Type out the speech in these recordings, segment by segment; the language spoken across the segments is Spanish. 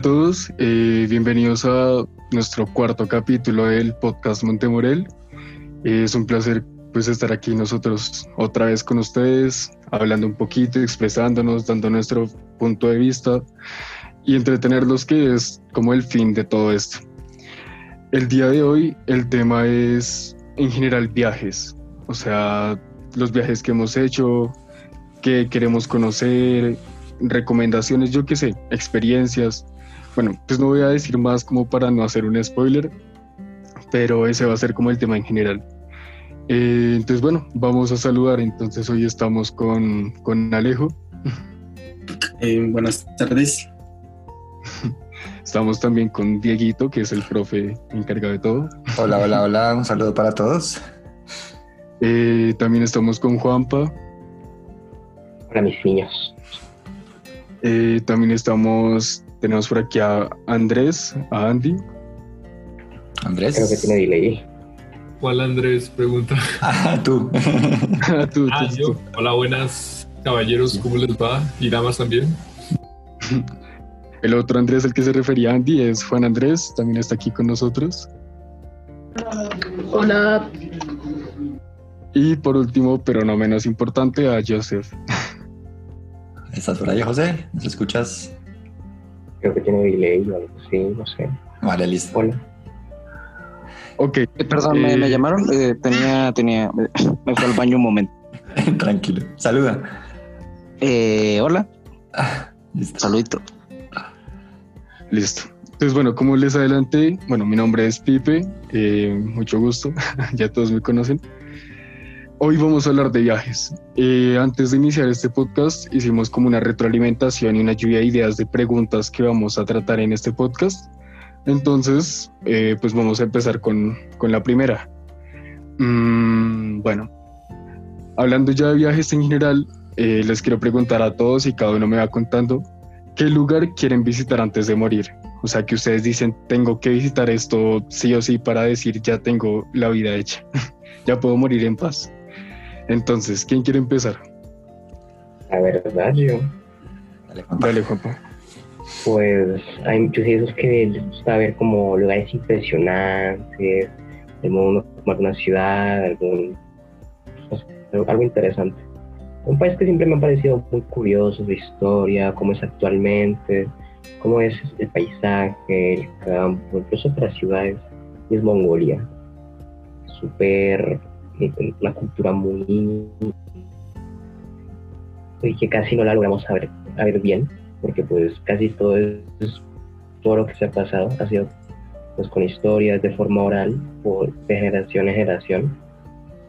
A todos, eh, bienvenidos a nuestro cuarto capítulo del podcast Montemorel. Eh, es un placer pues estar aquí nosotros otra vez con ustedes, hablando un poquito, expresándonos, dando nuestro punto de vista y entretenerlos, que es como el fin de todo esto. El día de hoy el tema es en general viajes, o sea, los viajes que hemos hecho, que queremos conocer, recomendaciones, yo qué sé, experiencias. Bueno, pues no voy a decir más como para no hacer un spoiler, pero ese va a ser como el tema en general. Eh, entonces, bueno, vamos a saludar. Entonces, hoy estamos con, con Alejo. Eh, buenas tardes. Estamos también con Dieguito, que es el profe encargado de todo. Hola, hola, hola. Un saludo para todos. Eh, también estamos con Juanpa. Hola, mis niños. Eh, también estamos, tenemos por aquí a Andrés, a Andy. Andrés. Creo que tiene delay. ¿Cuál Andrés? Pregunta. Ah, tú. Ah, tú, Ah, tú, yo. tú. Hola, buenas caballeros, ¿cómo les va? Y damas también. El otro Andrés al que se refería Andy es Juan Andrés, también está aquí con nosotros. Hola, Y por último, pero no menos importante, a Joseph. ¿Estás por ahí, José? ¿Nos escuchas? Creo que tiene delay o algo así, no sé. Vale, listo. Hola. Ok, Eh, perdón, ¿me, Eh, me llamaron? Eh, tenía, tenía, me fue al baño un momento. Tranquilo. Saluda. Eh, hola, Ah, listo. saludito. listo. Entonces, bueno, como les adelanté, bueno, mi nombre es Pipe, eh, mucho gusto, ya todos me conocen. Hoy vamos a hablar de viajes. Eh, antes de iniciar este podcast, hicimos como una retroalimentación y una lluvia de ideas de preguntas que vamos a tratar en este podcast. Entonces, eh, pues vamos a empezar con, con la primera. Mm, bueno, hablando ya de viajes en general, eh, les quiero preguntar a todos y cada uno me va contando qué lugar quieren visitar antes de morir. O sea, que ustedes dicen, tengo que visitar esto sí o sí para decir, ya tengo la vida hecha, ya puedo morir en paz. Entonces, ¿quién quiere empezar? La verdad, yo, Dale, Juanpa. Dale, Juanpa. pues hay muchos de esos que les gusta ver como lugares impresionantes, el mundo, como alguna ciudad, algún, pues, algo- algo interesante. Un país que siempre me ha parecido muy curioso, su historia, cómo es actualmente, cómo es el paisaje, el campo, incluso otras ciudades, y es Mongolia. Súper, una cultura muy que casi no la logramos saber, a ver bien, porque pues casi todo es, todo lo que se ha pasado ha sido pues con historias de forma oral por de generación en generación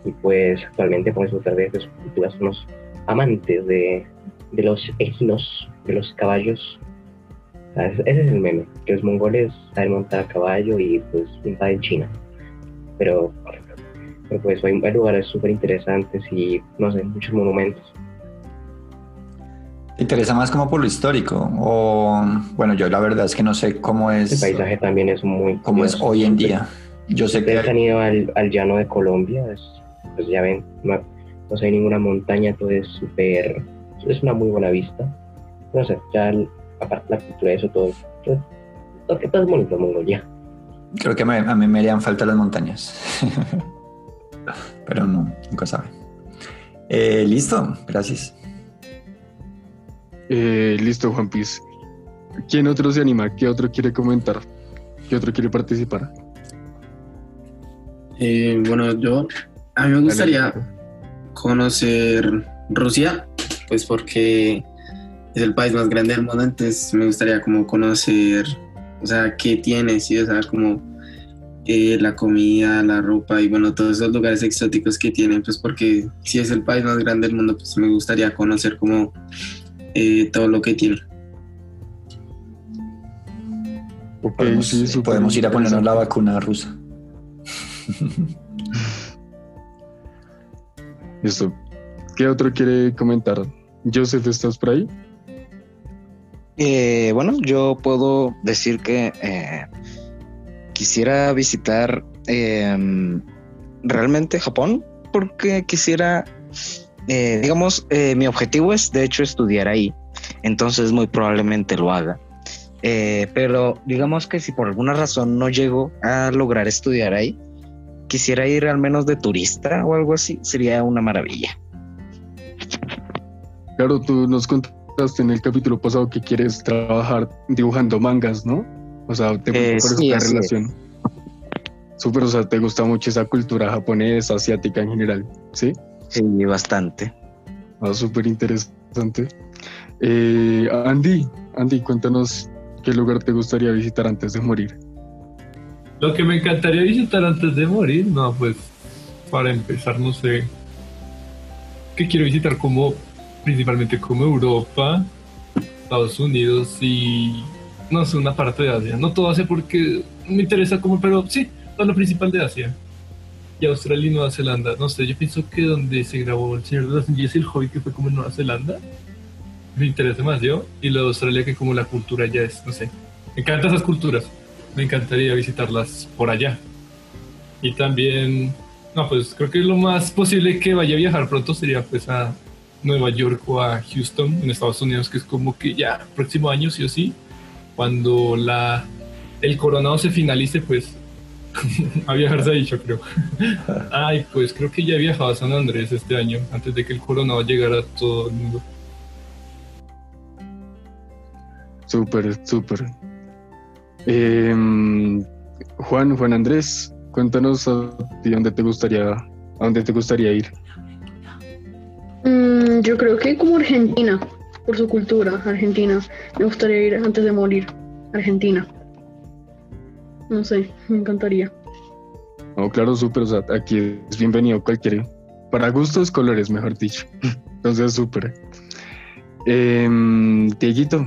y pues actualmente podemos disfrutar de, de su cultura somos amantes de, de los equinos, de los caballos. Ese es el meme, que los mongoles saben montar a caballo y pues invaden China. Pero, pero pues hay, hay lugares súper interesantes y no sé, muchos monumentos. ¿Te interesa más como por lo histórico? O, bueno, yo la verdad es que no sé cómo El es, paisaje también es muy cómo es hoy en día. Yo sé Ustedes han que ido al, al llano de Colombia, es- pues ya ven, no, no hay ninguna montaña, todo es súper, es una muy buena vista. No sé, ya el- aparte la cultura de eso, todo, todo, todo, todo es bonito Mongolia. creo que me- a mí me harían falta las montañas. Pero no, nunca sabe. Eh, listo, gracias. Eh, listo, Juan Piz. ¿Quién otro se anima? ¿Qué otro quiere comentar? ¿Qué otro quiere participar? Eh, bueno, yo, a mí me gustaría conocer Rusia, pues porque es el país más grande del mundo, entonces me gustaría como conocer, o sea, qué tiene, sí, o sea, como eh, la comida, la ropa y bueno, todos esos lugares exóticos que tienen, pues porque si es el país más grande del mundo, pues me gustaría conocer como eh, todo lo que tiene. Podemos, sí, eh, podemos ir a ponernos la vacuna rusa. Listo. ¿Qué otro quiere comentar? Joseph, ¿estás por ahí? Eh, bueno, yo puedo decir que eh, quisiera visitar eh, realmente Japón porque quisiera, eh, digamos, eh, mi objetivo es de hecho estudiar ahí, entonces muy probablemente lo haga. Eh, pero digamos que si por alguna razón no llego a lograr estudiar ahí, quisiera ir al menos de turista o algo así, sería una maravilla. Claro, tú nos contaste en el capítulo pasado que quieres trabajar dibujando mangas, ¿no? O sea, te Eh, por sí, esta relación. Súper, o sea, te gusta mucho esa cultura japonesa, asiática en general, ¿sí? Sí, bastante. Ah, súper interesante. Eh, Andy, Andy, cuéntanos qué lugar te gustaría visitar antes de morir. Lo que me encantaría visitar antes de morir, no, pues para empezar, no sé. Que quiero visitar como, principalmente como Europa, Estados Unidos y no sé, una parte de Asia. No todo Asia porque me interesa como, pero sí, todo lo principal de Asia. Y Australia y Nueva Zelanda. No sé, yo pienso que donde se grabó El Señor de los Anillos y el Hobbit, que fue como en Nueva Zelanda, me interesa más yo. Y lo de Australia, que como la cultura ya es, no sé. Me encantan esas culturas me encantaría visitarlas por allá. Y también, no, pues creo que lo más posible que vaya a viajar pronto sería pues a Nueva York o a Houston en Estados Unidos, que es como que ya próximo año sí o sí, cuando la el coronado se finalice, pues a viajarse yo creo. Ay, pues creo que ya he viajado a San Andrés este año, antes de que el coronado llegara a todo el mundo. Súper, súper. Em, Juan, Juan Andrés, cuéntanos a ti dónde te gustaría, a dónde te gustaría ir. Mm, yo creo que como Argentina, por su cultura, Argentina. Me gustaría ir antes de morir. Argentina. No sé, me encantaría. No, claro, súper, o sea, aquí es bienvenido cualquier, para gustos, colores, mejor dicho. Entonces, súper. Em, Dieguito,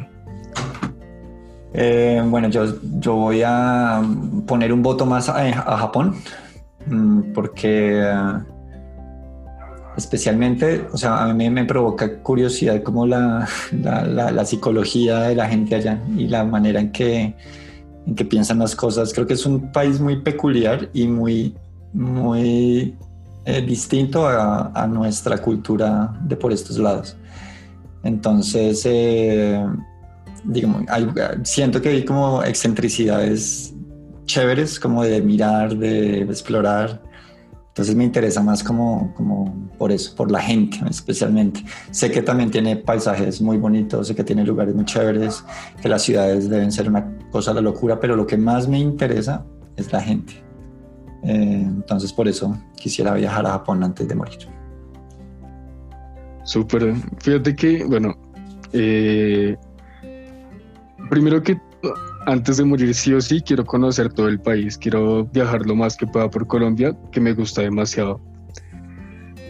Eh, bueno, yo, yo voy a poner un voto más a, a Japón, mm, porque especialmente, o sea, a mí me provoca curiosidad como la, la, psicología de la gente allá y la manera en que, en que piensan las cosas. Creo que es un país muy peculiar y muy, muy eh, distinto a, nuestra cultura de por estos lados. Entonces, eh, digamos, siento que hay como excentricidades chéveres, como de mirar, de explorar. Entonces me interesa más como, como por eso, por la gente especialmente. Sé que también tiene paisajes muy bonitos, sé que tiene lugares muy chéveres, que las ciudades deben ser una cosa de la locura, pero lo que más me interesa es la gente. Eh, entonces por eso quisiera viajar a Japón antes de morir. súper. Fíjate que, bueno, eh, primero que antes de morir sí o sí quiero conocer todo el país, quiero viajar lo más que pueda por Colombia, que me gusta demasiado.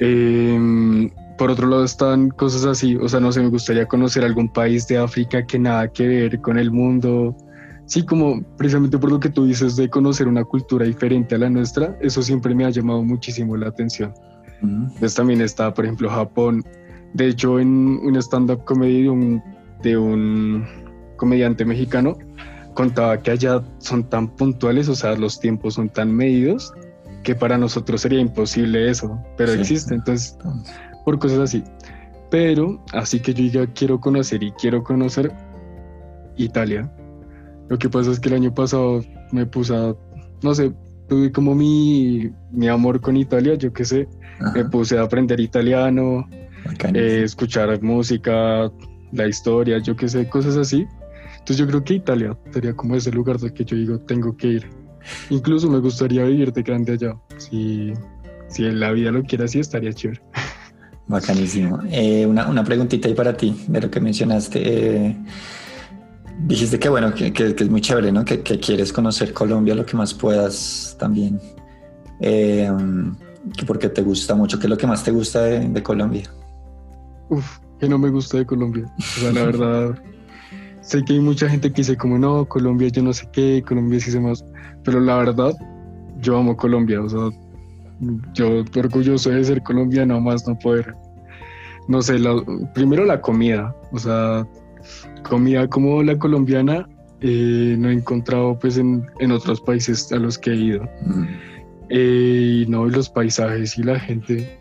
Em, por otro lado están cosas así, o sea, no sé, me gustaría conocer algún país de África que nada que ver con el mundo. Sí, como precisamente por lo que tú dices de conocer una cultura diferente a la nuestra, eso siempre me ha llamado muchísimo la atención. Mm. Entonces también está, por ejemplo, Japón. De hecho, en un stand-up comedy de un, de un comediante mexicano, contaba que allá son tan puntuales, o sea, los tiempos son tan medidos, que para nosotros sería imposible eso, pero Sí. existe, entonces, por cosas así. Pero, así que yo ya quiero conocer y quiero conocer Italia. Lo que pasa es que el año pasado me puse a, no sé, tuve como mi, mi amor con Italia, yo qué sé, me ajá, puse a aprender italiano, eh, escuchar música, la historia, yo qué sé, cosas así. Entonces yo creo que Italia sería como ese lugar del que yo digo, tengo que ir. Incluso me gustaría vivir de grande allá. Si, si la vida lo quiere así, estaría chévere. Bacanísimo. Eh, una, una preguntita ahí para ti, de lo que mencionaste. Eh, dijiste que bueno, que, que- que es muy chévere, ¿no? Que, que quieres conocer Colombia lo que más puedas también. Eh, que porque te gusta mucho, ¿qué es lo que más te gusta de, de Colombia? Uf, que no me gusta de Colombia. O sea, la verdad, sé que hay mucha gente que dice como, no, Colombia yo no sé qué, Colombia sí sé más. Pero la verdad, yo amo Colombia. O sea, yo orgulloso de ser colombiano, más no poder. No sé, la- primero la comida. O sea, comida como la colombiana eh, no he encontrado pues en, en otros países a los que he ido. Mm, Eh, y no, y los paisajes y la gente,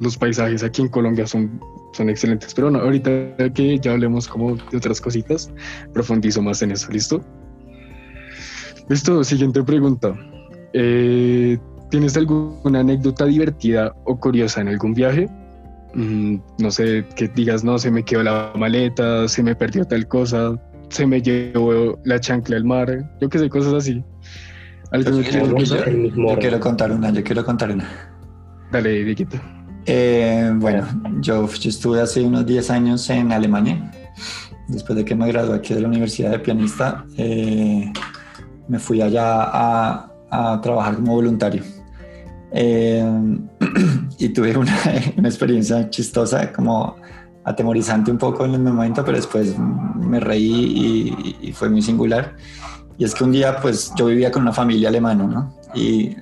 los paisajes aquí en Colombia son son excelentes. Pero bueno, ahorita que ya hablemos como de otras cositas, profundizo más en eso, ¿listo? Listo, siguiente pregunta. Eh, ¿Tienes alguna anécdota divertida o curiosa en algún viaje? Mm, no sé, que digas, no, se me quedó la maleta, se me perdió tal cosa, se me llevó la chancla al mar, yo qué sé, cosas así. ¿Algo Yo, que quiero- yo- quiero contar una, yo quiero contar una. Dale, Dieguito. Eh, bueno, yo, yo estuve hace unos 10 años en Alemania. Después de que me gradué aquí de la Universidad de Pianista, eh, me fui allá a, a trabajar como voluntario. Eh, y tuve una, una experiencia chistosa, como atemorizante un poco en el momento, pero después me reí y, y fue muy singular. Y es que un día, pues yo vivía con una familia alemana, ¿no? Y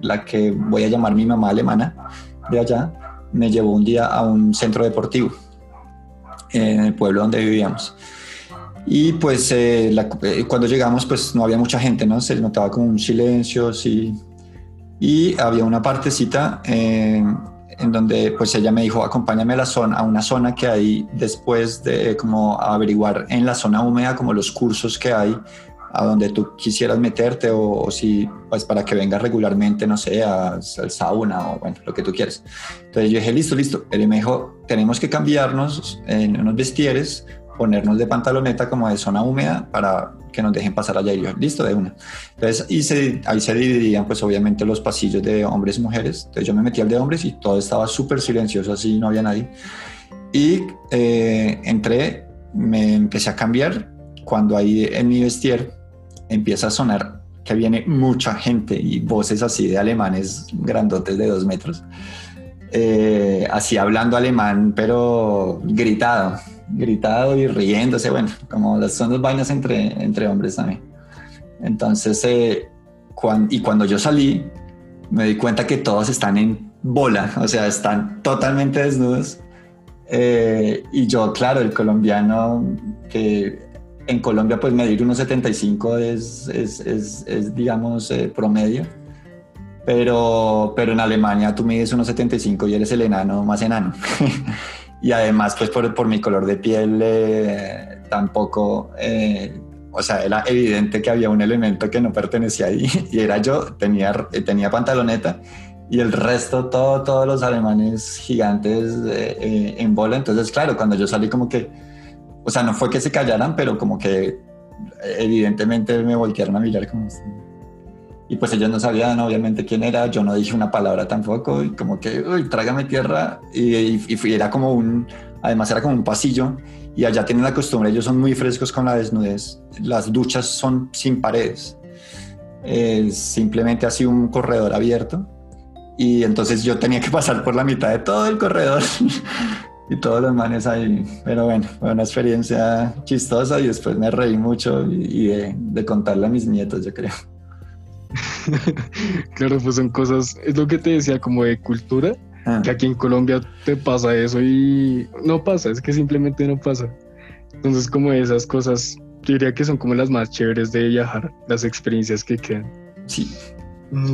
la que voy a llamar mi mamá alemana de allá, me llevó un día a un centro deportivo en el pueblo donde vivíamos. Y pues eh, eh, cuando llegamos pues no había mucha gente, ¿no? Se notaba como un silencio, sí. Y había una partecita eh, en donde pues ella me dijo, acompáñame a la zona, a una zona que hay después de como averiguar en la zona húmeda como los cursos que hay a donde tú quisieras meterte o, o si pues para que vengas regularmente, no sé, al sauna o bueno, lo que tú quieras. Entonces yo dije, listo, listo. Él me dijo, tenemos que cambiarnos en unos vestieres, ponernos de pantaloneta como de zona húmeda para que nos dejen pasar allá. Y yo, listo, de una. Entonces se- ahí se dividían pues obviamente los pasillos de hombres y mujeres. Entonces yo me metí al de hombres y todo estaba súper silencioso, así no había nadie. Y eh, entré, me empecé a cambiar. Cuando ahí en mi vestier empieza a sonar que viene mucha gente y voces así de alemanes grandotes de dos metros, eh, así hablando alemán, pero gritado, gritado y riéndose, bueno, como las- son dos vainas entre, entre hombres también. Entonces, eh, cuan- y cuando yo salí, me di cuenta que todos están en bola, o sea, están totalmente desnudos. Eh, y yo, claro, el colombiano que en Colombia pues medir 1,75 es, es, es, es, digamos eh, promedio, pero, pero en Alemania tú mides 1,75 y eres el enano más enano. y además pues por, por mi color de piel eh, tampoco, eh, o sea, era evidente que había un elemento que no pertenecía ahí y era yo, tenía, tenía pantaloneta y el resto, todo, todos los alemanes gigantes eh, eh, en bola. Entonces, claro, cuando yo salí como que, o sea, no fue que se callaran, pero como que evidentemente me voltearon a mirar como así. Y pues ellos no sabían obviamente quién era, yo no dije una palabra tampoco, y como que, uy, trágame tierra, y, y, y era como un, además era como un pasillo, y allá tienen la costumbre, ellos son muy frescos con la desnudez, las duchas son sin paredes, es simplemente así un corredor abierto, y entonces yo tenía que pasar por la mitad de todo el corredor y todos los manes ahí. Pero bueno, fue una experiencia chistosa y después me reí mucho y, y de, de contarle a mis nietos, yo creo. claro, pues son cosas, es lo que te decía como de cultura, Ah, que aquí en Colombia te pasa eso y no pasa, es que simplemente no pasa. Entonces como esas cosas, yo diría que son como las más chéveres de viajar, las experiencias que quedan. sí,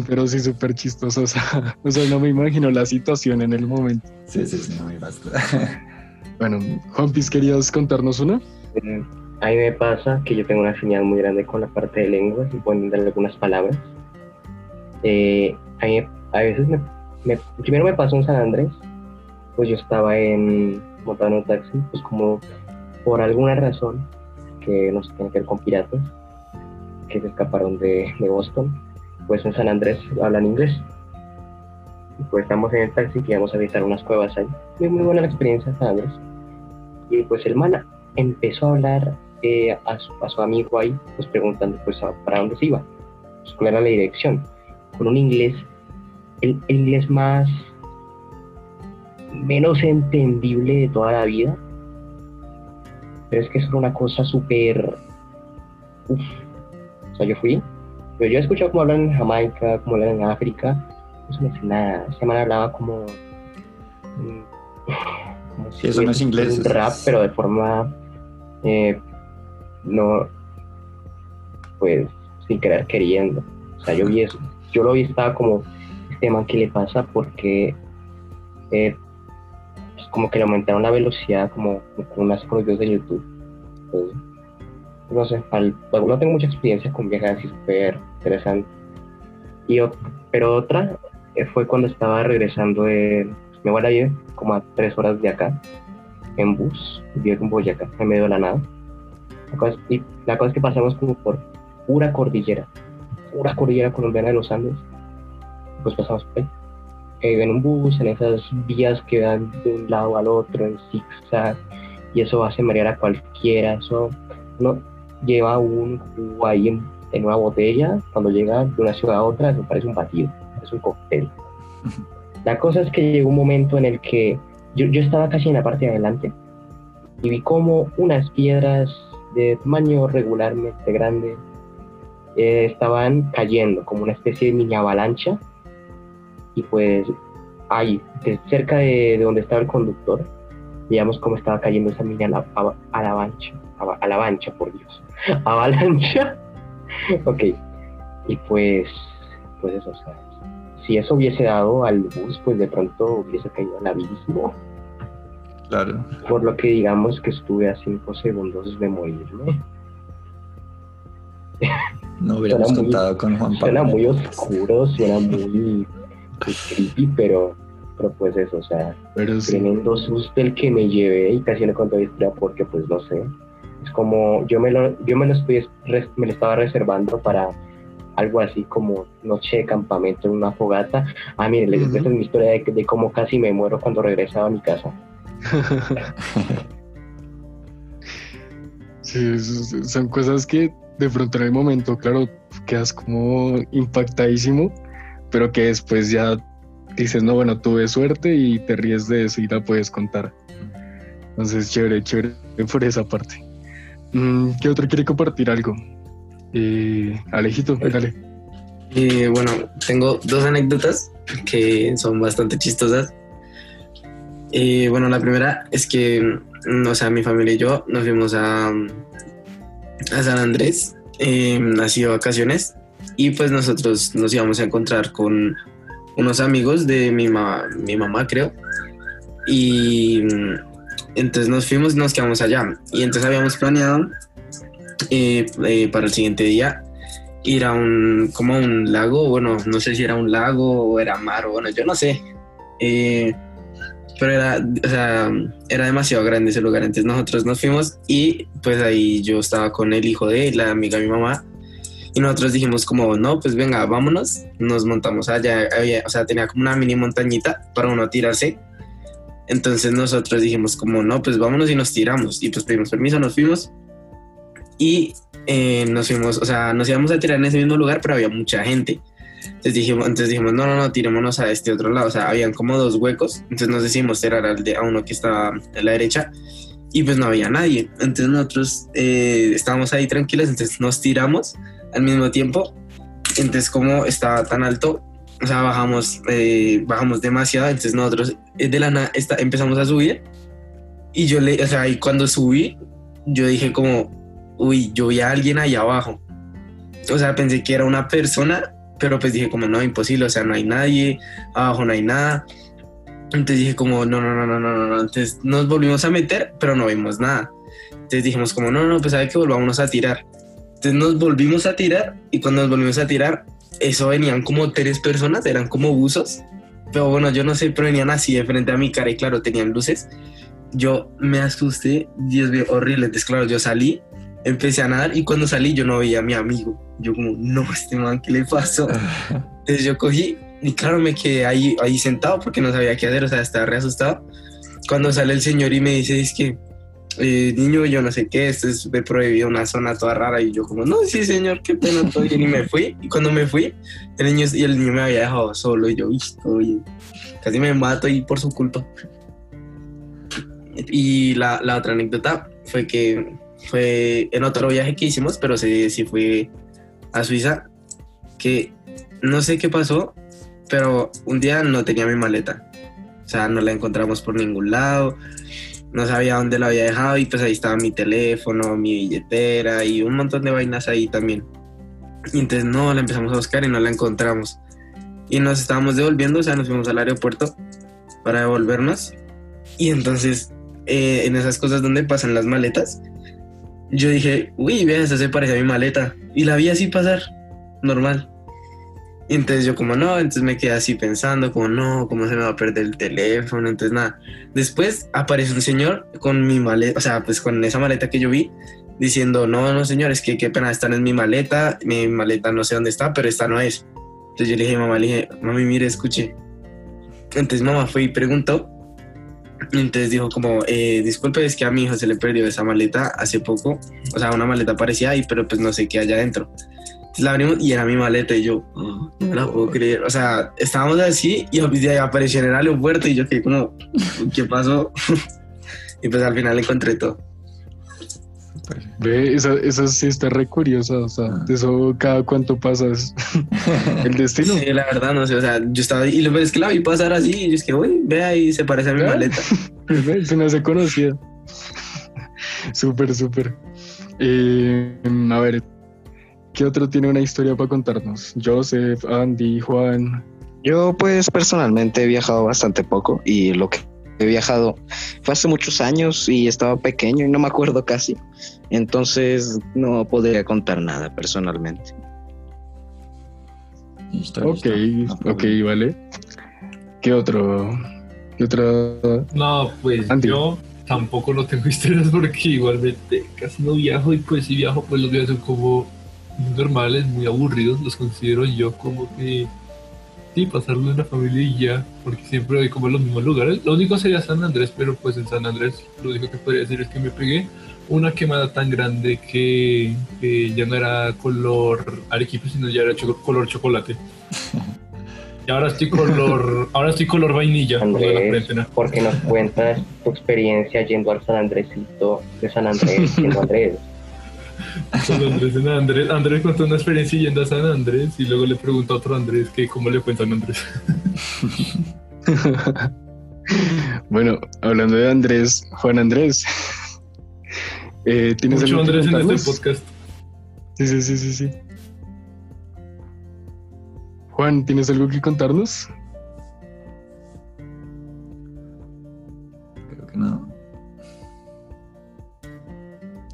Pero sí, súper chistoso, o sea, o sea, no me imagino la situación en el momento. sí, sí, sí, muy basta. Bueno, Juanpis, ¿querías contarnos una? Eh, A mí me pasa que yo tengo una señal muy grande con la parte de lenguas y puedo entender algunas palabras. Eh, a, mí, a veces me, me- primero me pasó en San Andrés, pues yo estaba en montando un taxi, pues como por alguna razón que no sé, tiene que ver con piratas que se escaparon de, de Boston, pues en San Andrés hablan inglés. Y pues estamos en el taxi que íbamos a visitar unas cuevas ahí. Muy, muy buena la experiencia en San Andrés. Y pues el man empezó a hablar eh, a, su, amigo ahí, pues preguntando pues para dónde se iba, pues, cuál era la dirección, con un inglés, el, el inglés más menos entendible de toda la vida, pero es que es una cosa súper, o sea, yo fui, pero yo he escuchado cómo hablan en Jamaica, cómo hablan en África, eso no sé nada, ese man hablaba como, mm, como Sí, eso no es inglés, un es- rap, pero de forma eh, no, pues sin querer queriendo. O sea, yo vi eso, yo lo vi, estaba como, este man, ¿qué le pasa? Porque eh, como que le aumentaron la velocidad como con unas con videos de YouTube. Pues, no sé, al- no tengo mucha experiencia con viajes así súper interesante. Y, pero otra eh, fue cuando estaba regresando de... Mi abuela vive como a tres horas de acá, en bus, vive en Boyacá, en medio de la nada. La cosa, y la cosa es que pasamos como por pura cordillera, pura cordillera colombiana de los Andes. Pues pasamos por ahí. Eh, en un bus, en esas vías que dan de un lado al otro, en zigzag, y eso hace marear a cualquiera. Eso no lleva un ahí en, en una botella, cuando llega de una ciudad a otra, eso parece un batido, es un cóctel. La cosa es que llegó un momento en el que yo, yo estaba casi en la parte de adelante y vi como unas piedras de tamaño regularmente grande eh, estaban cayendo como una especie de mini avalancha y pues ahí, de- cerca de, de donde estaba el conductor, veíamos cómo estaba cayendo esa mini ala- ava- alavancha, ava- alavancha, por Dios, avalancha, ok, y pues, pues eso, o sea, si eso hubiese dado al bus, pues de pronto hubiese caído al abismo, Claro. por lo que digamos que estuve a 5 segundos de morirme. No hubiéramos Suena muy- contado con Juan Pablo. Suena muy oscuro, suena muy, muy creepy, pero, pero pues eso, o sea, Pero sí, tremendo susto el que me llevé y casi no conté la historia porque pues no sé. Como, yo me lo, yo me lo, estoy, me lo estaba reservando para algo así como noche de campamento en una fogata. Ah, mire, les Ujú. esta es mi historia de, de cómo casi me muero cuando regresaba a mi casa. sí, son cosas que de pronto en el momento, claro, quedas como impactadísimo, pero que después ya dices, no, bueno, tuve suerte y te ríes de eso y la puedes contar. Entonces, chévere, chévere por esa parte. Mm, ¿Qué otro quiere compartir algo? Eh, Alejito, dale. Y bueno, tengo dos anécdotas que son bastante chistosas. Y bueno, la primera es que, mm, o sea, mi familia y yo nos fuimos a, a San Andrés, eh, así de vacaciones, y pues nosotros nos íbamos a encontrar con unos amigos de mi, ma- mi mamá, creo. Y mm, entonces nos fuimos y nos quedamos allá. Y entonces habíamos planeado eh, eh, para el siguiente día ir a un, como a un lago, bueno, no sé si era un lago o era mar, o bueno, yo no sé. Eh, pero era, o sea, era demasiado grande ese lugar. Entonces nosotros nos fuimos y pues ahí yo estaba con el hijo de la amiga de mi mamá. Y nosotros dijimos como, no, pues venga, vámonos. Nos montamos allá, había- o sea, tenía como una mini montañita para uno tirarse. Entonces nosotros dijimos como, no, pues vámonos y nos tiramos. Y pues pedimos permiso, nos fuimos. Y eh, nos fuimos, o sea, nos íbamos a tirar en ese mismo lugar, pero había mucha gente. Entonces dijimos, entonces dijimos, no, no, no, tirémonos a este otro lado. O sea, habían como dos huecos. Entonces nos decidimos tirar al de, a uno que estaba a la derecha y pues no había nadie. Entonces nosotros eh, estábamos ahí tranquilos, entonces nos tiramos al mismo tiempo. Entonces como estaba tan alto, o sea, bajamos, eh, bajamos demasiado. Entonces nosotros eh, de la nada esta- empezamos a subir y yo le, o sea, y cuando subí, yo dije como, uy, yo vi a alguien ahí abajo. O sea, pensé que era una persona, pero pues dije como, no, imposible, o sea, no hay nadie, abajo no hay nada. Entonces dije como, no, no, no, no, no, no. Entonces nos volvimos a meter, pero no vimos nada. Entonces dijimos como, no, no, pues sabe que volvámonos a tirar. Entonces nos volvimos a tirar y cuando nos volvimos a tirar, eso venían como tres personas, eran como buzos. Pero bueno, yo no sé, pero venían así de frente a mi cara y claro, tenían luces. Yo me asusté, Dios mío, horrible. Entonces claro, yo salí, empecé a nadar y cuando salí yo no veía a mi amigo. Yo como, no, este man, ¿qué le pasó? Entonces yo cogí y claro, me quedé ahí, ahí sentado porque no sabía qué hacer, o sea, estaba re asustado. Cuando sale el señor y me dice, es que, eh, niño, yo no sé qué, esto es de prohibido, una zona toda rara. Y yo como, no, sí, señor, qué pena, todo bien. Y me fui. Y cuando me fui, el niño, y el niño me había dejado solo y yo. Casi me mato y por su culpa. Y la, la otra anécdota fue que fue en otro viaje que hicimos, pero sí, sí fue a Suiza, que no sé qué pasó, pero un día no tenía mi maleta. O sea, no la encontramos por ningún lado, no sabía dónde la había dejado y pues ahí estaba mi teléfono, mi billetera y un montón de vainas ahí también. Y entonces no, la empezamos a buscar y no la encontramos. Y nos estábamos devolviendo, o sea, nos fuimos al aeropuerto para devolvernos. Y entonces, eh, en esas cosas donde pasan las maletas, yo dije, uy, vea, esa se parece a mi maleta. Y la vi así pasar, normal. Y entonces yo como no, entonces me quedé así pensando, como no, ¿cómo se me va a perder el teléfono? Entonces nada. Después aparece un señor con mi maleta, o sea, pues con esa maleta que yo vi, diciendo, no, no, señor, es que qué pena, esta es mi maleta, mi maleta no sé dónde está, pero esta no es. Entonces yo le dije, mamá, le dije, mami, mire, escuche. Entonces mamá fue y preguntó. Entonces dijo como, eh, disculpe, es que a mi hijo se le perdió esa maleta hace poco. O sea, una maleta parecía ahí, pero pues no sé qué hay adentro. La abrimos y era mi maleta y yo, "Oh, no me la puedo creer. O sea, estábamos así y de apareció en el aeropuerto y yo quedé como, ¿qué pasó? y pues al final encontré todo. Ve, esa, esa sí está re curiosa, o sea, Ah. de eso cada cuánto pasas el destino. Sí, la verdad, no sé, o sea, yo estaba y lo peor es que la vi pasar así y yo es que, uy, ve ahí, se parece a mi ¿Ve? maleta. Ve, Se me hace conocida. súper, súper. Eh, a ver, ¿qué otro tiene una historia para contarnos? Joseph, Andy, Juan. Yo pues personalmente he viajado bastante poco y lo que he viajado fue hace muchos años y estaba pequeño y no me acuerdo casi. Entonces no podría contar nada personalmente. Listo, Ok, ok, vale. ¿Qué otro? ¿Qué otra? No, pues Andy. yo tampoco no tengo historias porque igualmente casi no viajo y pues si viajo pues los viajes son como muy normales, muy aburridos, los considero yo como que sí, pasarlo en la familia y ya, porque siempre voy como a los mismos lugares. Lo único sería San Andrés, pero pues en San Andrés lo único que podría decir es que me pegué una quemada tan grande que, que ya no era color arequipe, sino ya era cho- color chocolate. Y ahora estoy color, ahora estoy color vainilla por la Andrés, cuarentena. ¿por qué nos cuentas tu experiencia yendo al San Andresito de San Andrés, siendo Andrés? Andrés, en Andrés. Andrés contó una experiencia yendo a San Andrés y luego le preguntó a otro Andrés que cómo le fue en San Andrés. bueno, hablando de Andrés, Juan Andrés. Eh, ¿Tienes Mucho algo que Andrés en contarnos? este podcast. Sí, sí, sí, sí, sí. Juan, ¿tienes algo que contarnos? Creo que no.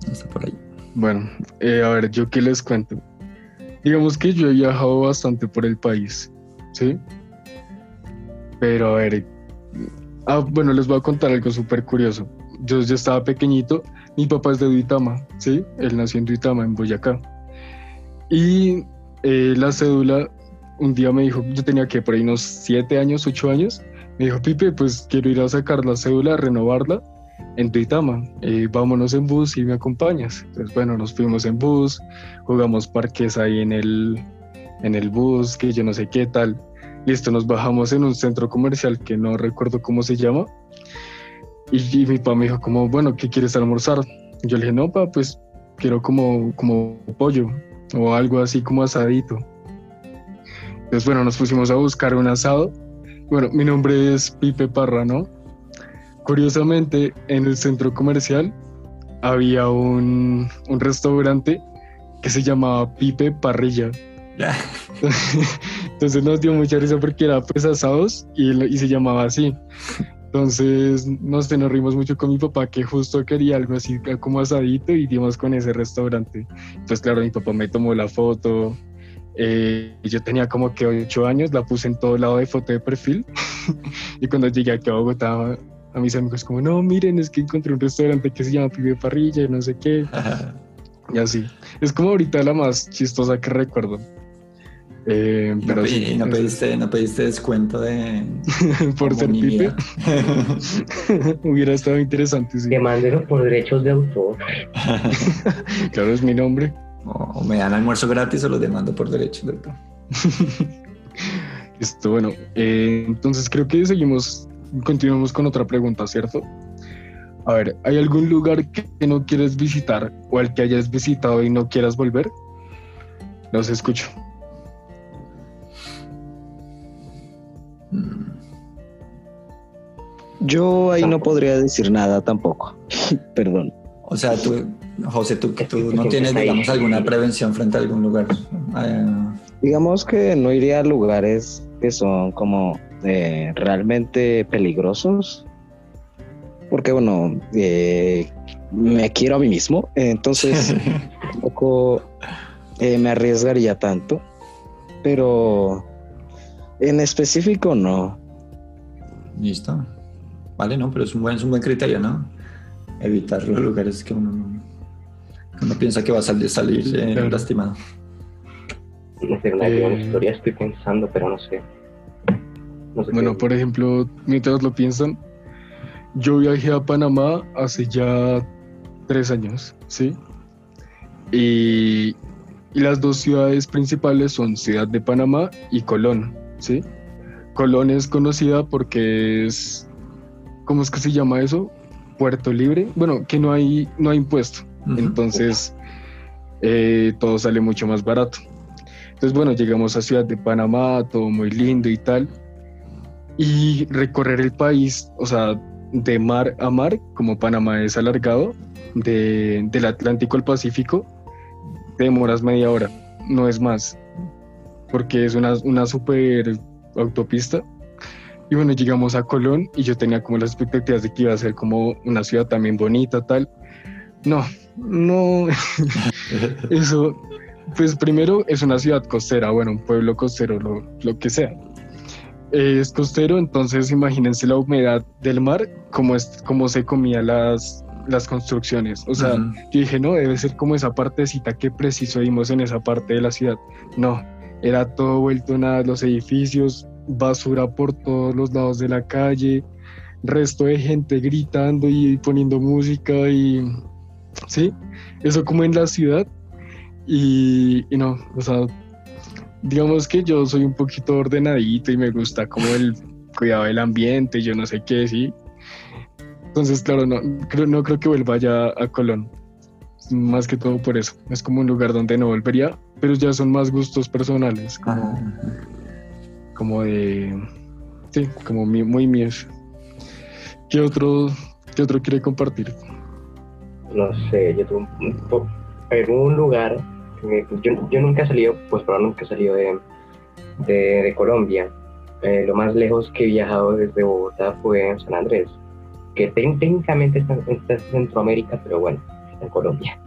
No está por ahí. Bueno, eh, a ver, yo qué les cuento. Digamos que yo he viajado bastante por el país, ¿sí? Pero a ver, ah, bueno, les voy a contar algo súper curioso. Yo ya estaba pequeñito, mi papá es de Duitama, ¿sí? Él nació en Duitama, en Boyacá. Y eh, la cédula, un día me dijo, yo tenía que por ahí unos siete años, ocho años, me dijo, Pipe, pues quiero ir a sacar la cédula, renovarla en Duitama, eh, vámonos en bus y me acompañas. Entonces, bueno, nos fuimos en bus, jugamos parques ahí en el, en el bus, que yo no sé qué tal. Listo, nos bajamos en un centro comercial que no recuerdo cómo se llama. Y, y mi papá me dijo como, bueno, ¿qué quieres almorzar? Yo le dije, no, papá, pues quiero como, como pollo o algo así como asadito. Entonces, bueno, nos pusimos a buscar un asado. Bueno, mi nombre es Pipe Parra, ¿no? Curiosamente, en el centro comercial había un, un restaurante que se llamaba Pipe Parrilla. Ya. Entonces nos dio mucha risa porque era pues asados y, y se llamaba así. Entonces nos, nos rimos mucho con mi papá que justo quería algo así como asadito y dimos con ese restaurante. Pues claro, mi papá me tomó la foto. eh, yo tenía como que ocho años, la puse en todo lado de foto de perfil. y cuando llegué aquí a Bogotá, a mis amigos como, no, miren, es que encontré un restaurante que se llama Pibe Parrilla y no sé qué. Y así. Es como ahorita la más chistosa que recuerdo. Eh, ¿Y pero no, sí, y no pediste, no pediste descuento de por ser Pipe, hubiera estado interesante. Sí. Demándelo por derechos de autor. Claro, es mi nombre. o, me dan almuerzo gratis o lo demando por derecho de autor. Esto, bueno, eh, entonces creo que seguimos, continuamos con otra pregunta, ¿cierto? A ver, ¿hay algún lugar que no quieres visitar o al que hayas visitado y no quieras volver? Los escucho. Mm, Yo ahí no podría decir nada tampoco. Perdón. O sea, tú, José, tú, tú no tienes, digamos, alguna prevención frente a algún lugar. Eh, Digamos que no iría a lugares que son como eh, realmente peligrosos. porque bueno, eh, me quiero a mí mismo, entonces tampoco eh, me arriesgaría tanto, pero en específico no. Listo. Vale, no, pero es un buen, es un buen criterio, ¿no? Evitar los lugares que uno, no- que uno piensa que va a salir, salir eh, lastimado. No sé, una, Eh. una historia estoy pensando, pero no sé. No sé Bueno, qué- por ejemplo, mientras lo piensan, yo viajé a Panamá hace ya tres años, ¿sí? Y, y las dos ciudades principales son Ciudad de Panamá y Colón, ¿sí? Colón es conocida porque es, ¿cómo es que se llama eso? Puerto Libre. Bueno, que no hay, no hay impuesto. Entonces, eh, todo sale mucho más barato. Entonces, bueno, llegamos a Ciudad de Panamá, todo muy lindo y tal. Y recorrer el país, o sea, de mar a mar, como Panamá es alargado, de- del Atlántico al Pacífico, te demoras media hora, no es más, porque es una, una super autopista. Y bueno, llegamos a Colón y yo tenía como las expectativas de que iba a ser como una ciudad también bonita, tal. No, no, eso, pues primero es una ciudad costera, bueno, un pueblo costero, lo, lo que sea. Eh, es costero, entonces imagínense la humedad del mar, como, es, como se comía las, las construcciones. O sea, yo dije, no, debe ser como esa partecita que preciso vimos en esa parte de la ciudad. No, era todo vuelto nada, los edificios, basura por todos los lados de la calle, resto de gente gritando y poniendo música y sí, eso como en la ciudad y, y no, o sea, digamos que yo soy un poquito ordenadito y me gusta como el cuidado del ambiente, yo no sé qué, sí. Entonces, claro, no creo, no creo que vuelva ya a Colón. Más que todo por eso. Es como un lugar donde no volvería, pero ya son más gustos personales, como, Ajá. como de... Sí, como mi- muy míos. ¿Qué otro, ¿Qué otro quiere compartir? no sé, yo tuve un, un lugar, que- yo, yo nunca he salido, pues pero nunca he salido de, de, Colombia. Eh, lo más lejos que he viajado desde Bogotá fue en San Andrés, que técnicamente está, en Centroamérica, pero bueno, en Colombia.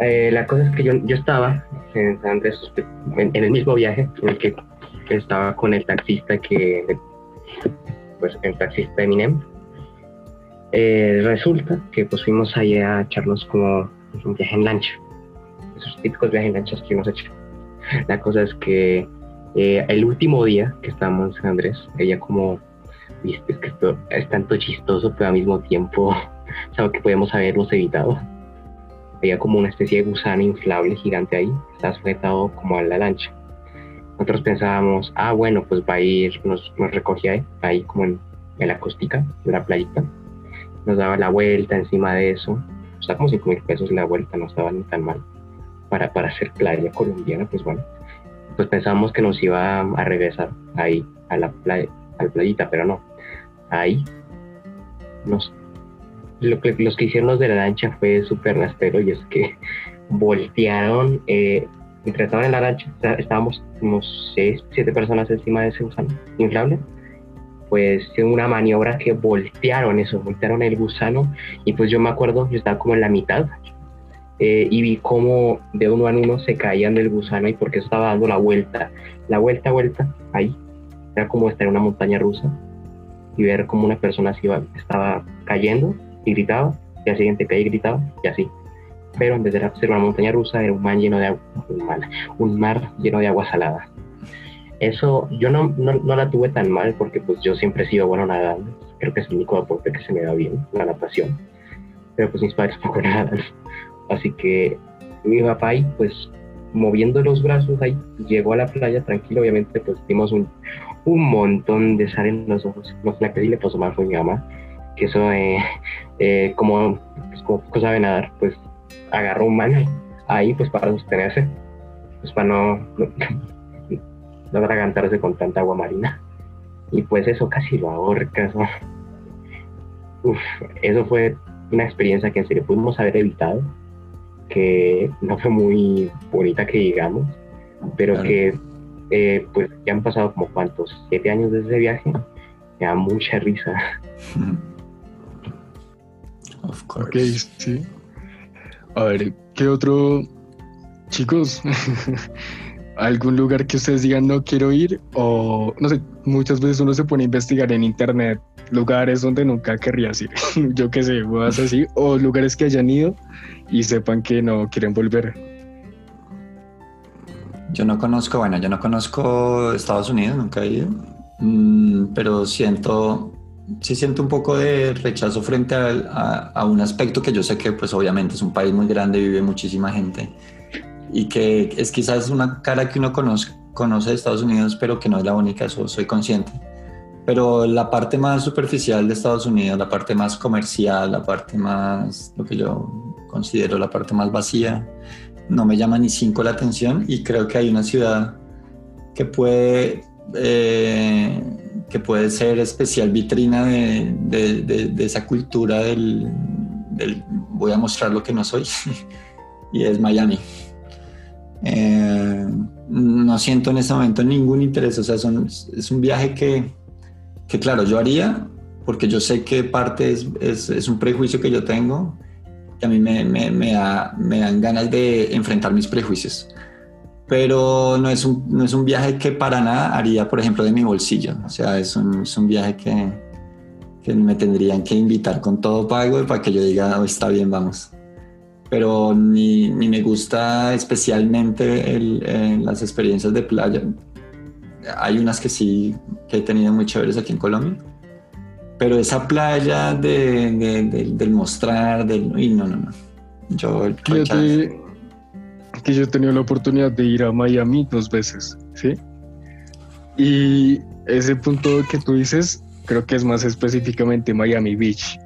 Eh, la cosa es que yo, yo estaba en San Andrés, en, el mismo viaje en el que estaba con el taxista que, pues el taxista Eminem, eh, resulta que pues fuimos allá a echarnos como pues, un viaje en lancha. Esos típicos viajes en lanchas que uno se echa. La cosa es que eh, el último día que estábamos en San Andrés, ella como, viste, es que esto es tanto chistoso, pero al mismo tiempo, sabe que podemos haberlos evitado. Había como una especie de gusano inflable gigante ahí, estaba sujetado como a la lancha. Nosotros pensábamos, ah, bueno, pues va a ir, nos, recogía ahí, como en, en la costica de la playita nos daba la vuelta encima de eso. O como 5 mil pesos la vuelta, no estaba ni tan mal. Para, para hacer playa colombiana, pues bueno. Pues pensábamos que nos iba a regresar ahí, a la playa, a la playita, pero no. Ahí, nos, lo que, los que hicieron los de la lancha fue súper rastrero y es que voltearon, eh, mientras estaban en la lancha, está- estábamos unos 6, 7 personas encima de ese gusano inflable pues una maniobra que voltearon eso, voltearon el gusano y pues yo me acuerdo, yo estaba como en la mitad eh, y vi cómo de uno en uno se caían del gusano y porque estaba dando la vuelta, la vuelta, vuelta, ahí, era como estar en una montaña rusa y ver cómo una persona se iba, estaba cayendo y gritaba, y al siguiente caía y gritaba y así. Pero en vez de ser una montaña rusa, era un mar lleno de agua, un mar, un mar lleno de agua salada eso yo no, no, no la tuve tan mal porque pues yo siempre he sido bueno nadando. Creo que es el único deporte que se me da bien, la natación. Pero pues mis padres poco nadan. Así que mi papá ahí pues moviendo los brazos ahí llegó a la playa tranquilo. Obviamente pues dimos un, un montón de sal en los ojos. No, la que le pasó mal fue mi mamá. Que eso eh, eh, como, pues, como poco sabe nadar pues agarró un mano ahí pues para sostenerse. Pues para no, no no con tanta agua marina. Y pues eso casi lo ahorca. Eso, eso fue una experiencia que en serio pudimos haber evitado, que no fue muy bonita que digamos, pero Claro. que eh, pues ya han pasado como cuantos, siete años desde ese viaje, me da mucha risa. Of Ok, course. sí. A ver, ¿qué otro? Chicos, ¿algún lugar que ustedes digan no quiero ir? O, no sé, muchas veces uno se pone a investigar en internet lugares donde nunca querrías ir. Yo qué sé, vas así. O lugares que hayan ido y sepan que no quieren volver. Yo no conozco, bueno, yo no conozco Estados Unidos, nunca he ido, Mm, pero siento, sí siento un poco de rechazo frente al- a, a un aspecto que yo sé que pues obviamente es un país muy grande, vive muchísima gente y que es quizás una cara que uno conoce, conoce de Estados Unidos, pero que no es la única, eso soy consciente. Pero la parte más superficial de Estados Unidos, la parte más comercial, la parte más, lo que yo considero la parte más vacía, no me llama ni cinco la atención y creo que hay una ciudad que puede, eh, que puede ser especial vitrina de, de- de- esa cultura del, voy a mostrar lo que no soy y es Miami. Eh, no siento en este momento ningún interés, o sea, es un viaje que, que claro, yo haría porque yo sé que parte es, es- es un prejuicio que yo tengo y a mí me, me, me, da- me dan ganas de enfrentar mis prejuicios. Pero no es, un, no es un viaje que para nada haría, por ejemplo, de mi bolsillo. O sea, es un, es un viaje que, que me tendrían que invitar con todo pago para que yo diga, "Oh, está bien, vamos. Pero ni, ni me gusta especialmente el, eh, las experiencias de playa. Hay unas que sí, que he tenido muy chéveres aquí en Colombia. Pero esa playa de, de- de- del mostrar, del... uy, no, no, no. Yo rechazo. Fíjate que yo he tenido la oportunidad de ir a Miami dos veces, ¿sí? Y ese punto que tú dices, creo que es más específicamente Miami Beach.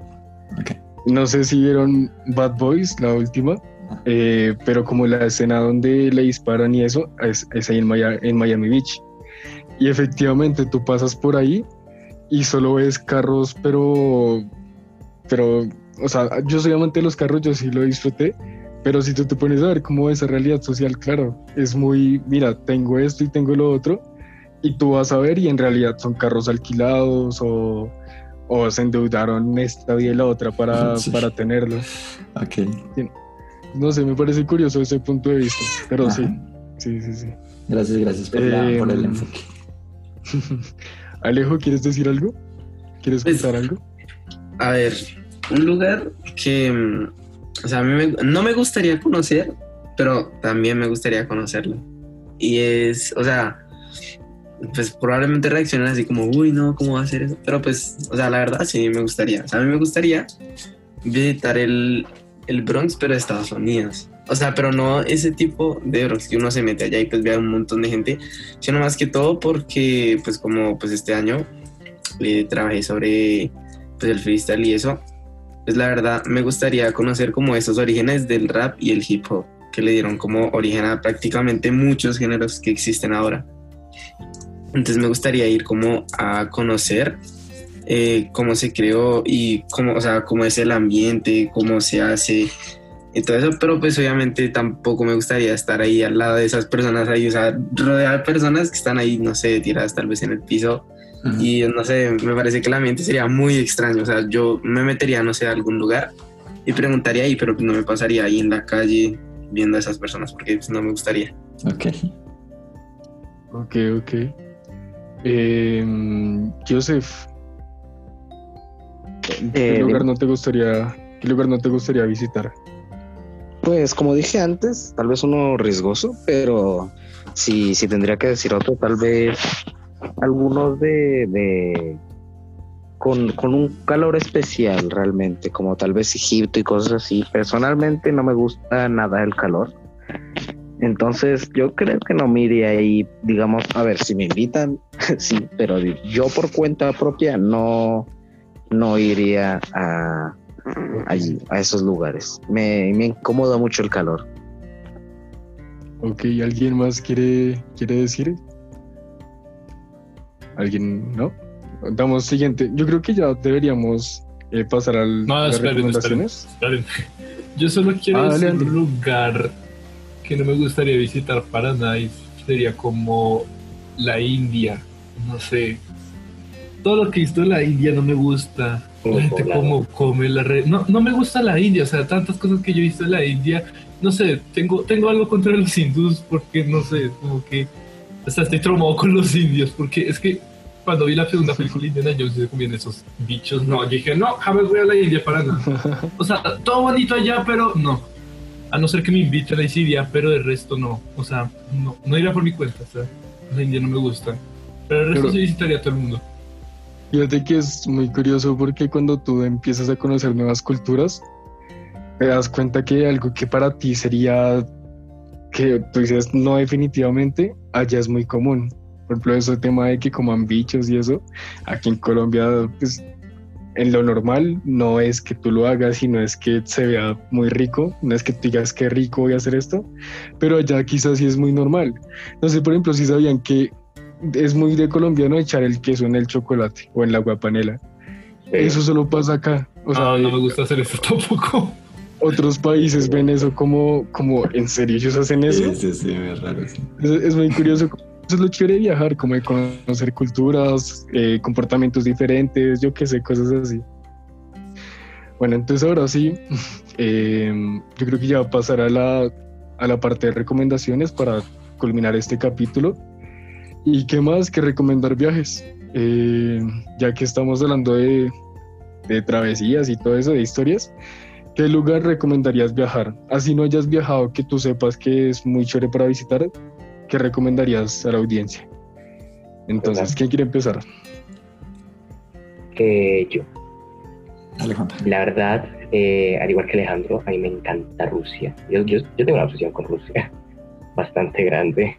Ok. No sé si vieron Bad Boys, la última, eh, pero como la escena donde le disparan y eso, es, es ahí en Miami, en Miami Beach. Y efectivamente tú pasas por ahí y solo ves carros, pero, pero, o sea, yo soy amante de los carros, yo sí lo disfruté, pero si tú te pones a ver cómo es esa realidad social, claro, es muy, mira, tengo esto y tengo lo otro, y tú vas a ver y en realidad son carros alquilados o, o se endeudaron esta y la otra para, Sí. para tenerlo. Ok. No sé, me parece curioso ese punto de vista, pero sí, Ajá. sí, sí, sí. Gracias, gracias por, la- Em, por el enfoque. Alejo, ¿quieres decir algo? ¿Quieres Pues- contar algo? A ver, un lugar que, o sea, a mí me- no me gustaría conocer, pero también me gustaría conocerlo. Y es, o sea, pues probablemente reaccionen así como, uy, no, ¿cómo va a hacer eso? Pero pues, o sea, la verdad sí me gustaría. O sea, a mí me gustaría visitar el, el Bronx, pero de Estados Unidos. O sea, pero no ese tipo de Bronx que uno se mete allá y pues ve a un montón de gente, sino más que todo porque, pues como pues este año eh, trabajé sobre pues el freestyle y eso, pues la verdad me gustaría conocer como esos orígenes del rap y el hip hop que le dieron como origen a prácticamente muchos géneros que existen ahora. Entonces me gustaría ir como a conocer eh, cómo se creó y cómo, o sea, cómo es el ambiente, cómo se hace y todo eso, pero pues obviamente tampoco me gustaría estar ahí al lado de esas personas ahí, o sea, rodear de personas que están ahí, no sé, tiradas tal vez en el piso y no sé, me parece que el ambiente sería muy extraño. O sea, yo me metería, no sé, a algún lugar y preguntaría ahí, pero no me pasaría ahí en la calle viendo a esas personas porque pues, no me gustaría. Ok. Ok, ok. Em, Joseph, ¿qué Eh, lugar no te gustaría, qué lugar no te gustaría visitar? Pues como dije antes, tal vez uno riesgoso, pero si, si tendría que decir otro, tal vez algunos de, de con, con un calor especial realmente, como tal vez Egipto y cosas así. Personalmente no me gusta nada el calor. Entonces yo creo que no me iría ahí, digamos, a ver, si me invitan, sí, pero yo por cuenta propia no, no iría a, allí, a esos lugares. Me, me incomoda mucho el calor. Ok, ¿alguien más quiere, quiere decir? ¿Alguien no? Damos siguiente. Yo creo que ya deberíamos eh, pasar a No, las esperen, recomendaciones. Esperen. Yo solo quiero Ah, decir dale. un lugar que no me gustaría visitar para nada y sería como la India. No sé. Todo lo que he visto de la India no me gusta. La gente como come la red. No, no me gusta la India, o sea, tantas cosas que yo he visto de la India. No sé, tengo, tengo algo contra los hindús porque no sé, como que sea, estoy traumado con los indios porque es que cuando vi la segunda película indiana yo se comían esos bichos. No, yo dije, no, jamás voy a la India para nada. O sea, todo bonito allá, pero no. A no ser que me inviten a la India, pero de resto no. O sea, no, no iría por mi cuenta. O sea, la India no me gusta. Pero el resto Pero- sí visitaría a todo el mundo. Fíjate que es muy curioso porque cuando tú empiezas a conocer nuevas culturas, te das cuenta que algo que para ti sería que tú dices no definitivamente, allá es muy común. Por ejemplo, ese tema de que coman bichos y eso, aquí en Colombia, pues en lo normal no es que tú lo hagas, sino es que se vea muy rico, no es que tú digas qué rico voy a hacer esto, pero allá quizás sí es muy normal. No sé, por ejemplo, si sabían que es muy de colombiano echar el queso en el chocolate o en la guapanela. Eso solo pasa acá. O sea, Ah, no me gusta hacer eso tampoco. otros países ven eso como, como en serio ellos hacen eso. Sí, sí, sí, es raro. sí. Es, es muy curioso. Eso es lo chévere de viajar, como de conocer culturas, eh, comportamientos diferentes, yo qué sé, cosas así. Bueno, entonces ahora sí, eh, yo creo que ya va a pasar a la, a la parte de recomendaciones para culminar este capítulo. ¿Y qué más que recomendar viajes? Eh, ya que estamos hablando de, de travesías y todo eso, de historias, ¿qué lugar recomendarías viajar? Así no hayas viajado, que tú sepas que es muy chévere para visitar, ¿qué recomendarías a la audiencia? Entonces. ¿quién quiere empezar? Eh, yo, Dale, Juanpa. la verdad, eh, al igual que Alejandro, a mí me encanta Rusia. Yo, yo, yo tengo una obsesión con Rusia bastante grande.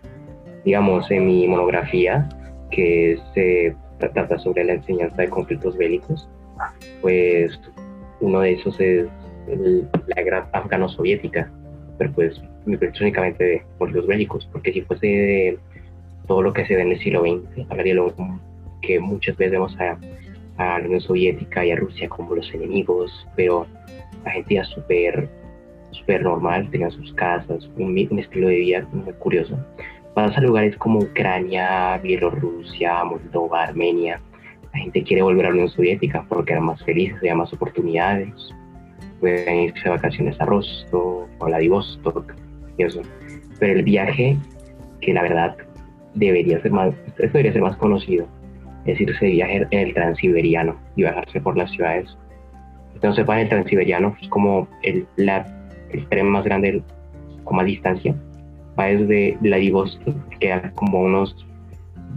Digamos, en mi monografía, que se trata sobre la enseñanza de conflictos bélicos, pues uno de esos es la guerra afgano-soviética, pero pues me únicamente de conflictos bélicos, porque si fuese de todo lo que se ve en el siglo XX, hablaría lo que muchas veces vemos a, la Unión Soviética y a Rusia como los enemigos, pero la gente era súper súper normal, tenían sus casas, un, un estilo de vida muy curioso. Vas a lugares como Ucrania, Bielorrusia, Moldova, Armenia, la gente quiere volver a la Unión Soviética porque eran más felices, había más oportunidades, pueden irse de vacaciones a Rostov, a Vladivostok y eso. Pero el viaje, que la verdad debería ser más, esto debería ser más conocido, es irse de viaje en el transiberiano y bajarse por las ciudades. Entonces, sepan, el transiberiano es como el, la, el tren más grande con más distancia. Va desde Vladivostok, que queda como unos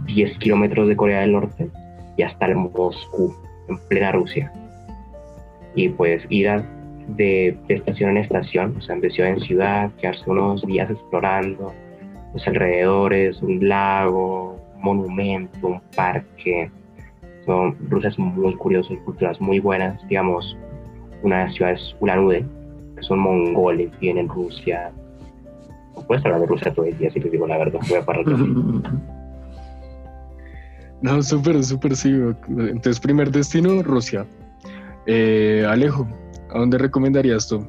10 kilómetros de Corea del Norte, y hasta el Moscú, en plena Rusia. Y pues ir de, de estación en estación, o sea, de ciudad en ciudad, quedarse unos días explorando los alrededores, un lago, un monumento, un parque. Son, Rusia es muy curioso y culturas muy buenas. Digamos, una de las ciudades, Ulan Ude, que son mongoles, vienen en Rusia. Puedes hablar de Rusia todo el día, si te digo la verdad. Voy a parar No, súper, súper, sí. Entonces, primer destino, Rusia. Eh, Alejo, ¿a dónde recomendarías tú?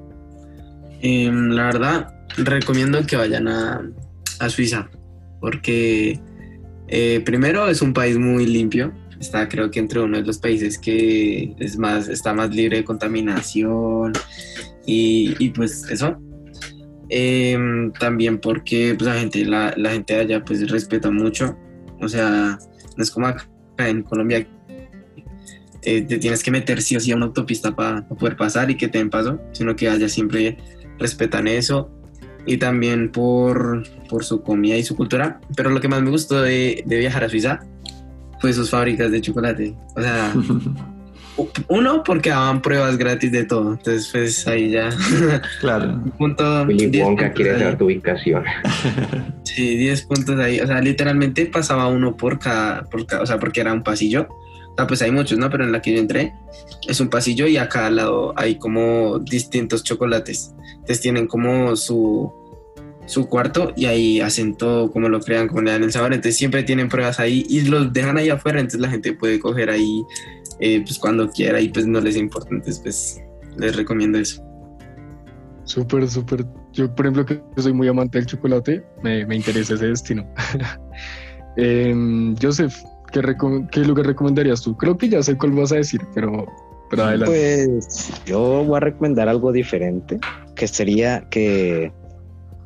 Em, la verdad, recomiendo que vayan a, a Suiza, porque eh, primero es un país muy limpio. Está, creo que entre uno de los países que es más, está más libre de contaminación y, y pues eso. Em, también porque pues, la gente, la, la gente de allá pues respeta mucho. O sea, no es como acá en Colombia eh, te tienes que meter sí o sí a una autopista para poder pasar y que te den paso, sino que allá siempre respetan eso y también por, por su comida y su cultura. Pero lo que más me gustó de, de viajar a Suiza fue sus fábricas de chocolate. O sea, uno, porque daban pruebas gratis de todo. Entonces, pues ahí ya. claro. punto, Willy 10 Wonka quiere saber tu ubicación. Sí, 10 puntos ahí. O sea, literalmente pasaba uno por cada, por cada- o sea, porque era un pasillo. O sea, pues hay muchos, ¿no? Pero en la que yo entré es un pasillo y a cada lado hay como distintos chocolates. Entonces tienen como su, su cuarto y ahí hacen todo como lo crean, como le dan el sabor. Entonces siempre tienen pruebas ahí y los dejan ahí afuera. Entonces la gente puede coger ahí eh, pues cuando quiera y pues no les importa. Entonces pues les recomiendo eso. Súper, súper. Yo, por ejemplo, que soy muy amante del chocolate, me, me interesa ese destino. Em, Joseph, ¿qué, qué lugar recomendarías tú? Creo que ya sé cuál vas a decir, pero, pero adelante. Pues yo voy a recomendar algo diferente, que sería que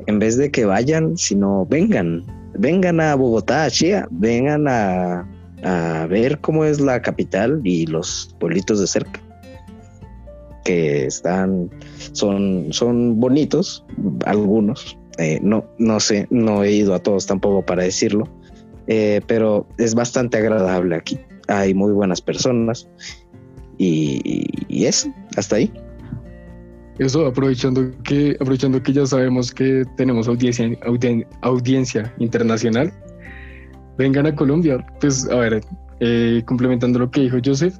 en vez de que vayan, sino vengan, vengan a Bogotá, a Chía, vengan a, ver cómo es la capital y los pueblitos de cerca, que están, son, son bonitos, algunos, eh, no, no sé, no he ido a todos tampoco para decirlo, eh, pero es bastante agradable aquí, hay muy buenas personas y, y eso, hasta ahí. Eso, aprovechando que, aprovechando que ya sabemos que tenemos audiencia, audien- audiencia internacional, vengan a Colombia. Pues, a ver, eh, complementando lo que dijo Joseph,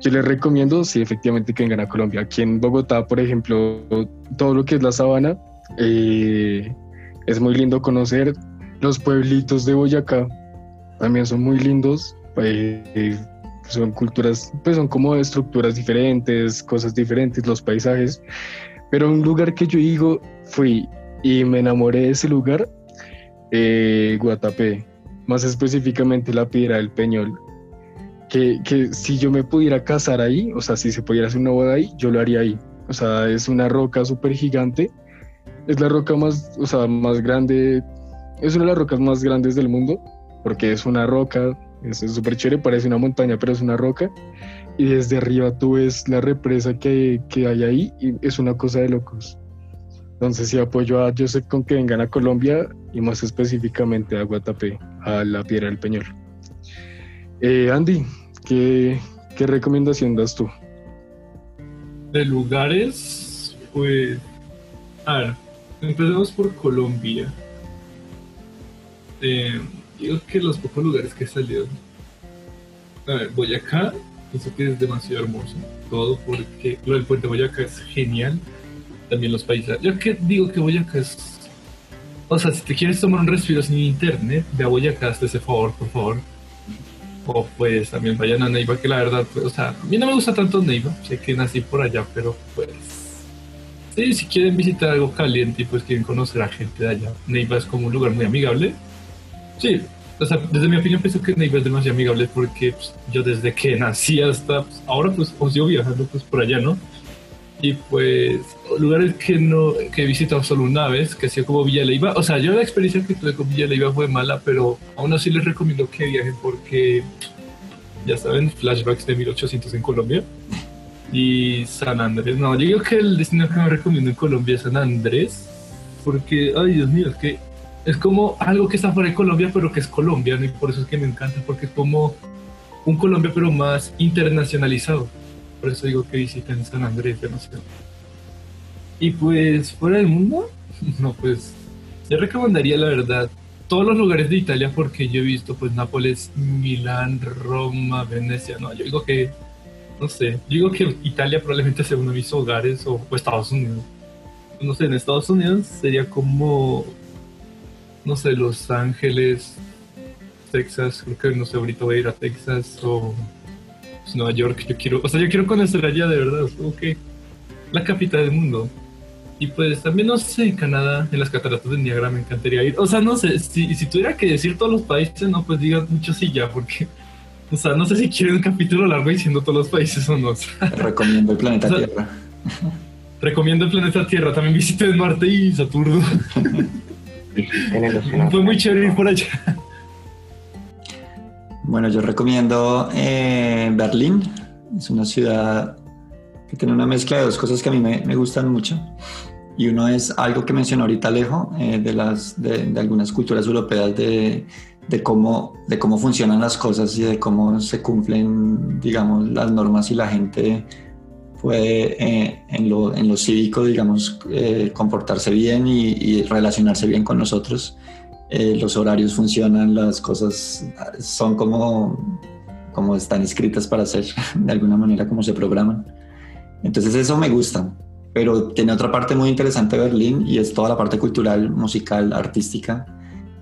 yo les recomiendo, sí, efectivamente, que vengan a Colombia. Aquí en Bogotá, por ejemplo, todo lo que es la sabana, eh, es muy lindo conocer. Los pueblitos de Boyacá también son muy lindos. eh, son culturas, pues son como estructuras diferentes, cosas diferentes, los paisajes. Pero un lugar que yo digo, fui y me enamoré de ese lugar, eh, Guatapé, más específicamente la Piedra del Peñol. Que, que si yo me pudiera casar ahí, o sea, si se pudiera hacer una boda ahí, yo lo haría ahí. O sea, es una roca súper gigante. Es la roca más, o sea, más grande, es una de las rocas más grandes del mundo, porque es una roca, es súper chévere, parece una montaña, pero es una roca. Y desde arriba tú ves la represa que, que hay ahí y es una cosa de locos. Entonces sí apoyo a Joseph con que vengan a Colombia y más específicamente a Guatapé, a la Piedra del Peñol. Eh, Andy, ¿qué, ¿qué recomendación das tú? De lugares, pues. A ver, por Colombia. Eh, digo que los pocos lugares que he. A ver, Boyacá, pienso que es demasiado hermoso. Todo porque lo del puente Boyacá es genial. También los paisajes. Yo que digo que Boyacá es. O sea, si te quieres tomar un respiro sin internet, ve a Boyacá, hazte ese favor, por favor. O pues también vayan a Neiva, que la verdad, pues, o sea, a mí no me gusta tanto Neiva, sé que nací por allá, pero pues. Sí, si quieren visitar algo caliente y pues quieren conocer a gente de allá, Neiva es como un lugar muy amigable. Sí, o sea, desde mi opinión pienso que Neiva es demasiado amigable porque pues, yo desde que nací hasta pues, ahora pues sigo viajando pues por allá, ¿no? Y pues lugares que no que he visitado solo una vez, que ha sido como Villa Leiva. O sea, yo la experiencia que tuve con Villa Leiva fue mala, pero aún así les recomiendo que viajen porque ya saben, flashbacks de 1800 en Colombia. Y San Andrés, no, yo digo que el destino que me recomiendo en Colombia es San Andrés, porque, ay Dios mío, es que es como algo que está fuera de Colombia, pero que es colombiano, y por eso es que me encanta, porque es como un Colombia, pero más internacionalizado. Por eso digo que visiten San Andrés demasiado. Y pues, fuera del mundo, no, pues, yo recomendaría la verdad todos los lugares de Italia, porque yo he visto, pues, Nápoles, Milán, Roma, Venecia, no, yo digo que no sé, yo digo que Italia probablemente sea uno de mis hogares o, o Estados Unidos. No sé, en Estados Unidos sería como, no sé, Los Ángeles, Texas, creo que no sé, ahorita voy a ir a Texas o pues, Nueva York, yo quiero, o sea, yo quiero conocer allá de verdad, como que la capital del mundo. Y pues también, no sé, Canadá, en las cataratas de Niagara me encantaría ir. O sea, no sé, si, si tuviera que decir todos los países, no, pues digan muchos sí ya, porque o sea, no sé si quieren un capítulo largo diciendo todos los países o no. O sea, Recomiendo el planeta O sea, Tierra. recomiendo el planeta Tierra. También visiten Marte y Saturno. Fue muy chévere ir por allá. Bueno, yo recomiendo eh, Berlín. Es una ciudad que tiene una mezcla de dos cosas que a mí me, me gustan mucho. Y uno es algo que mencionó ahorita Alejo, eh, de, las, de, de algunas culturas europeas, de, de, cómo, de cómo funcionan las cosas y de cómo se cumplen, digamos, las normas y la gente puede eh, en, lo, en lo cívico, digamos, eh, comportarse bien y, y relacionarse bien con nosotros eh, los horarios funcionan, las cosas son como, como están escritas para hacer, de alguna manera como se programan. Entonces eso me gusta, pero tiene otra parte muy interesante Berlín y es toda la parte cultural, musical, artística.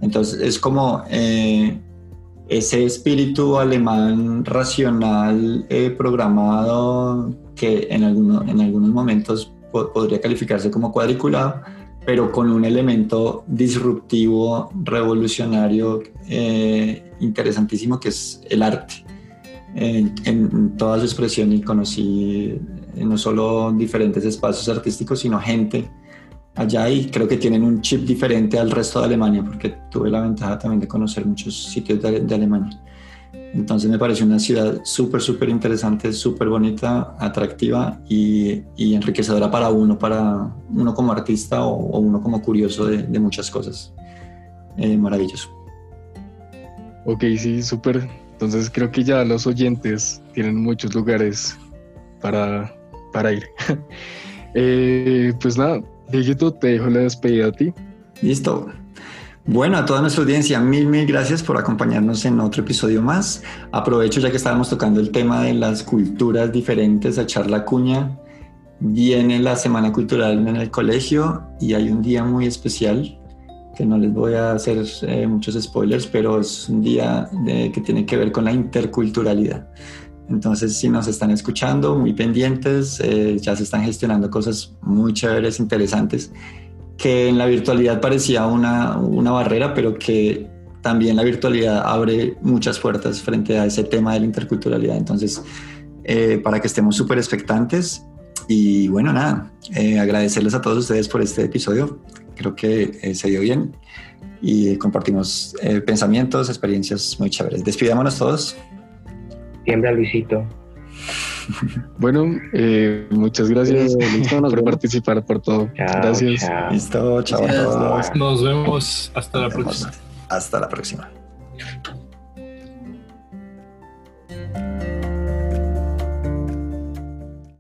Entonces es como eh, ese espíritu alemán racional eh, programado que en, alguno, en algunos momentos po podría calificarse como cuadriculado, pero con un elemento disruptivo, revolucionario, eh, interesantísimo que es el arte. En, en toda su expresión y conocí eh, no solo diferentes espacios artísticos, sino gente allá y creo que tienen un chip diferente al resto de Alemania, porque tuve la ventaja también de conocer muchos sitios de, de Alemania. Entonces me pareció una ciudad súper, súper interesante, súper bonita, atractiva y, y, enriquecedora para uno, para uno como artista o, o uno como curioso de, de muchas cosas. Eh, maravilloso. Ok, sí, súper. Entonces creo que ya los oyentes tienen muchos lugares para, para ir. eh, pues nada, Dieguito, te dejo la despedida a ti. Listo. Bueno, a toda nuestra audiencia, mil, mil gracias por acompañarnos en otro episodio más. Aprovecho ya que estábamos tocando el tema de las culturas diferentes a echar la cuña. Viene la Semana Cultural en el colegio y hay un día muy especial que no les voy a hacer eh, muchos spoilers, pero es un día de, que tiene que ver con la interculturalidad. Entonces, si nos están escuchando, muy pendientes, eh, ya se están gestionando cosas muy chéveres, interesantes, que en la virtualidad parecía una, una barrera, pero que también la virtualidad abre muchas puertas frente a ese tema de la interculturalidad. Entonces, eh, para que estemos súper expectantes. Y bueno, nada, eh, agradecerles a todos ustedes por este episodio. Creo que se dio bien y compartimos pensamientos, experiencias muy chéveres. Despidámonos todos. Siembra Luisito. Bueno, eh, muchas gracias por participar, por todo. Chao, gracias. chao. Listo, chao. Nos vemos hasta la Nos vemos. próxima. Hasta la próxima.